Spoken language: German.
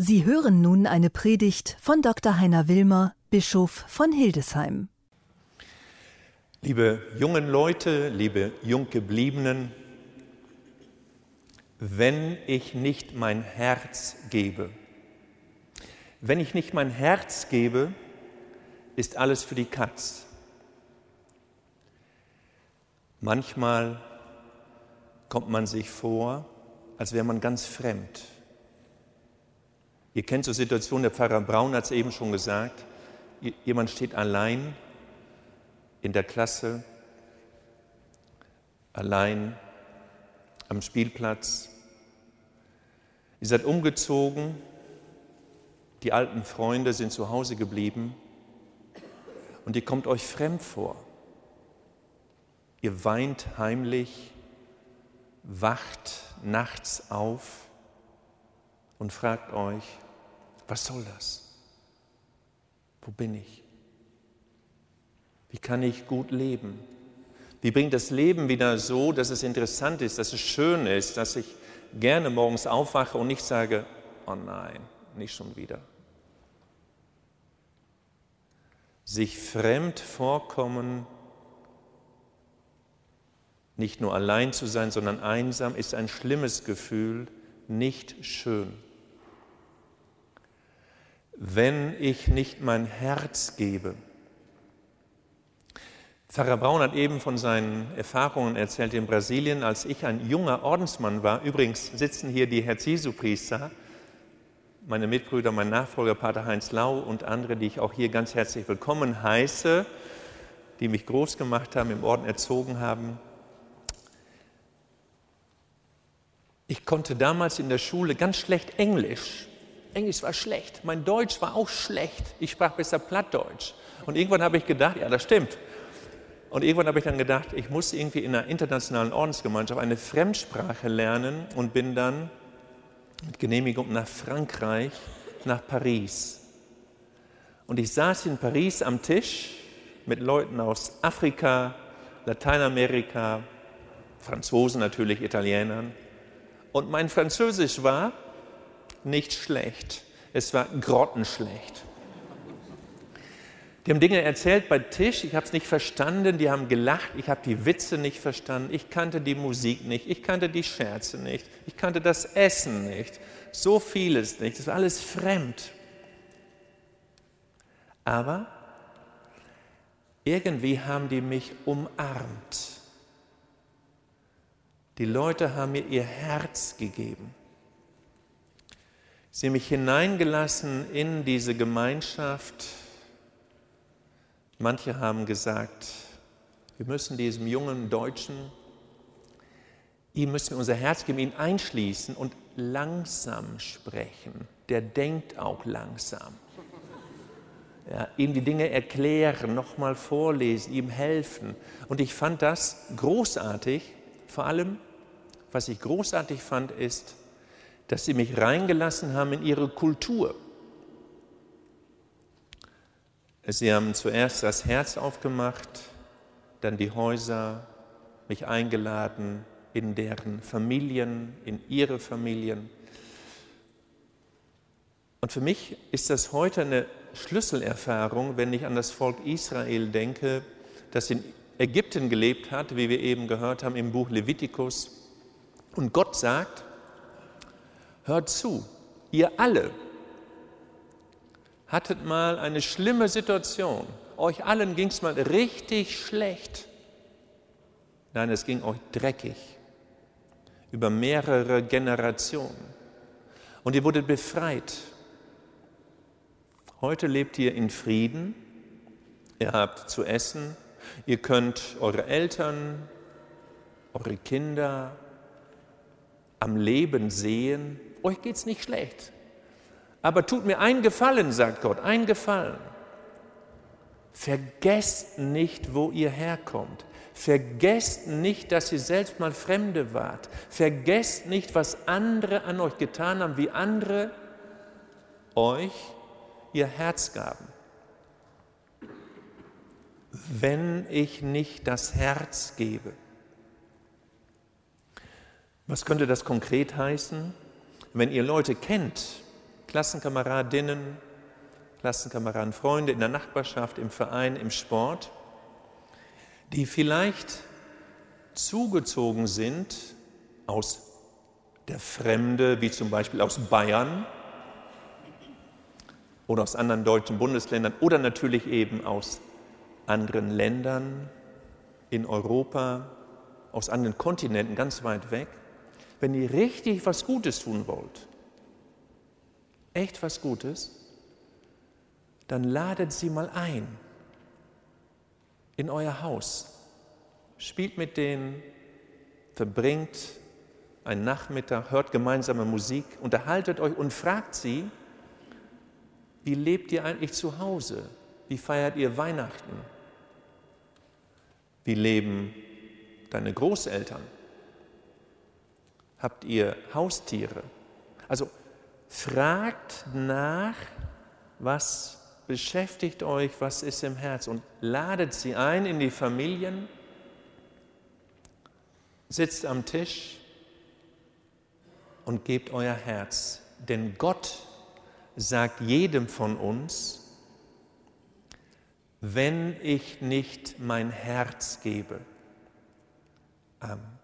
Sie hören nun eine Predigt von Dr. Heiner Wilmer, Bischof von Hildesheim. Liebe jungen Leute, liebe Junggebliebenen, wenn ich nicht mein Herz gebe, wenn ich nicht mein Herz gebe, ist alles für die Katz. Manchmal kommt man sich vor, als wäre man ganz fremd. Ihr kennt so Situationen, der Pfarrer Braun hat es eben schon gesagt, jemand steht allein in der Klasse, allein am Spielplatz. Ihr seid umgezogen, die alten Freunde sind zu Hause geblieben und ihr kommt euch fremd vor. Ihr weint heimlich, wacht nachts auf und fragt euch, was soll das? Wo bin ich? Wie kann ich gut leben? Wie bringt das Leben wieder so, dass es interessant ist, dass es schön ist, dass ich gerne morgens aufwache und nicht sage, oh nein, nicht schon wieder. Sich fremd vorkommen, nicht nur allein zu sein, sondern einsam, ist ein schlimmes Gefühl, nicht schön wenn ich nicht mein Herz gebe. Pfarrer Braun hat eben von seinen Erfahrungen erzählt in Brasilien, als ich ein junger Ordensmann war. Übrigens sitzen hier die Herz-Jesu-Priester, meine Mitbrüder, mein Nachfolger Pater Heinz Lau und andere, die ich auch hier ganz herzlich willkommen heiße, die mich groß gemacht haben, im Orden erzogen haben. Ich konnte damals in der Schule ganz schlecht Englisch. Englisch war schlecht, mein Deutsch war auch schlecht. Ich sprach besser Plattdeutsch. Und irgendwann habe ich gedacht, ja, das stimmt. Und irgendwann habe ich dann gedacht, ich muss irgendwie in einer internationalen Ordensgemeinschaft eine Fremdsprache lernen und bin dann mit Genehmigung nach Frankreich, nach Paris. Und ich saß in Paris am Tisch mit Leuten aus Afrika, Lateinamerika, Franzosen natürlich, Italienern. Und mein Französisch war nicht schlecht, es war grottenschlecht. Die haben Dinge erzählt bei Tisch, ich habe es nicht verstanden, die haben gelacht, ich habe die Witze nicht verstanden, ich kannte die Musik nicht, ich kannte die Scherze nicht, ich kannte das Essen nicht, so vieles nicht, das war alles fremd. Aber irgendwie haben die mich umarmt. Die Leute haben mir ihr Herz gegeben. Sie haben mich hineingelassen in diese Gemeinschaft. Manche haben gesagt, wir müssen diesem jungen Deutschen, ihm müssen wir unser Herz geben, ihn einschließen und langsam sprechen. Der denkt auch langsam. Ja, ihm die Dinge erklären, nochmal vorlesen, ihm helfen. Und ich fand das großartig. Vor allem, was ich großartig fand, ist, dass sie mich reingelassen haben in ihre Kultur. Sie haben zuerst das Herz aufgemacht, dann die Häuser, mich eingeladen in deren Familien, in ihre Familien. Und für mich ist das heute eine Schlüsselerfahrung, wenn ich an das Volk Israel denke, das in Ägypten gelebt hat, wie wir eben gehört haben im Buch Levitikus. Und Gott sagt, Hört zu, ihr alle hattet mal eine schlimme Situation. Euch allen ging es mal richtig schlecht. Nein, es ging euch dreckig über mehrere Generationen. Und ihr wurdet befreit. Heute lebt ihr in Frieden. Ihr habt zu essen. Ihr könnt eure Eltern, eure Kinder am Leben sehen euch geht es nicht schlecht. Aber tut mir einen Gefallen, sagt Gott, einen Gefallen. Vergesst nicht, wo ihr herkommt. Vergesst nicht, dass ihr selbst mal Fremde wart. Vergesst nicht, was andere an euch getan haben, wie andere euch ihr Herz gaben. Wenn ich nicht das Herz gebe, was könnte das konkret heißen? Wenn ihr Leute kennt, Klassenkameradinnen, Klassenkameraden, Freunde in der Nachbarschaft, im Verein, im Sport, die vielleicht zugezogen sind aus der Fremde, wie zum Beispiel aus Bayern oder aus anderen deutschen Bundesländern oder natürlich eben aus anderen Ländern in Europa, aus anderen Kontinenten ganz weit weg, wenn ihr richtig was Gutes tun wollt, echt was Gutes, dann ladet sie mal ein in euer Haus. Spielt mit denen, verbringt einen Nachmittag, hört gemeinsame Musik, unterhaltet euch und fragt sie, wie lebt ihr eigentlich zu Hause? Wie feiert ihr Weihnachten? Wie leben deine Großeltern? Habt ihr Haustiere? Also fragt nach, was beschäftigt euch, was ist im Herz und ladet sie ein in die Familien, sitzt am Tisch und gebt euer Herz. Denn Gott sagt jedem von uns, wenn ich nicht mein Herz gebe. Amen.